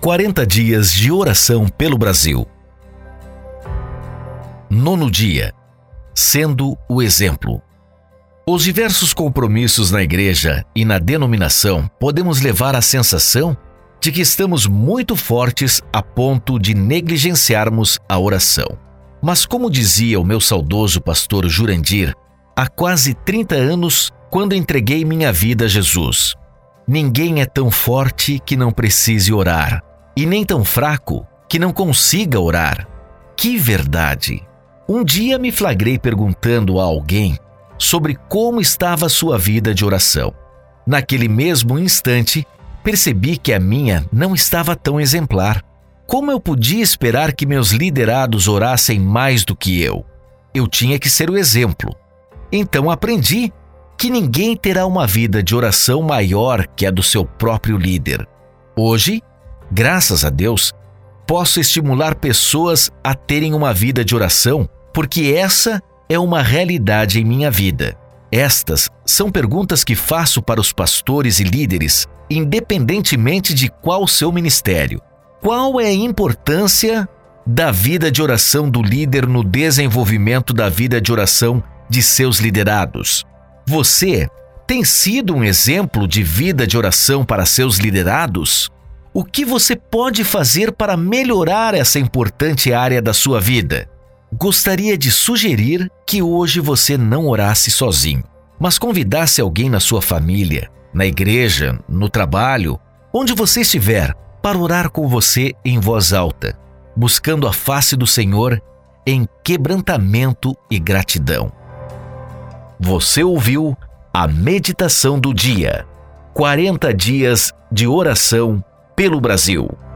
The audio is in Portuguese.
40 dias de oração pelo Brasil. Nono dia. Sendo o exemplo. Os diversos compromissos na igreja e na denominação podemos levar à sensação de que estamos muito fortes a ponto de negligenciarmos a oração. Mas, como dizia o meu saudoso pastor Jurandir, há quase 30 anos, quando entreguei minha vida a Jesus, ninguém é tão forte que não precise orar, e nem tão fraco que não consiga orar. Que verdade! Um dia me flagrei perguntando a alguém sobre como estava sua vida de oração. Naquele mesmo instante, percebi que a minha não estava tão exemplar. Como eu podia esperar que meus liderados orassem mais do que eu? Eu tinha que ser o exemplo. Então aprendi que ninguém terá uma vida de oração maior que a do seu próprio líder. Hoje, graças a Deus, posso estimular pessoas a terem uma vida de oração, porque essa é uma realidade em minha vida. Estas são perguntas que faço para os pastores e líderes, independentemente de qual seu ministério. Qual é a importância da vida de oração do líder no desenvolvimento da vida de oração de seus liderados? Você tem sido um exemplo de vida de oração para seus liderados? O que você pode fazer para melhorar essa importante área da sua vida? Gostaria de sugerir que hoje você não orasse sozinho, mas convidasse alguém na sua família, na igreja, no trabalho, onde você estiver, para orar com você em voz alta, buscando a face do Senhor em quebrantamento e gratidão. Você ouviu a meditação do dia. 40 dias de oração pelo Brasil.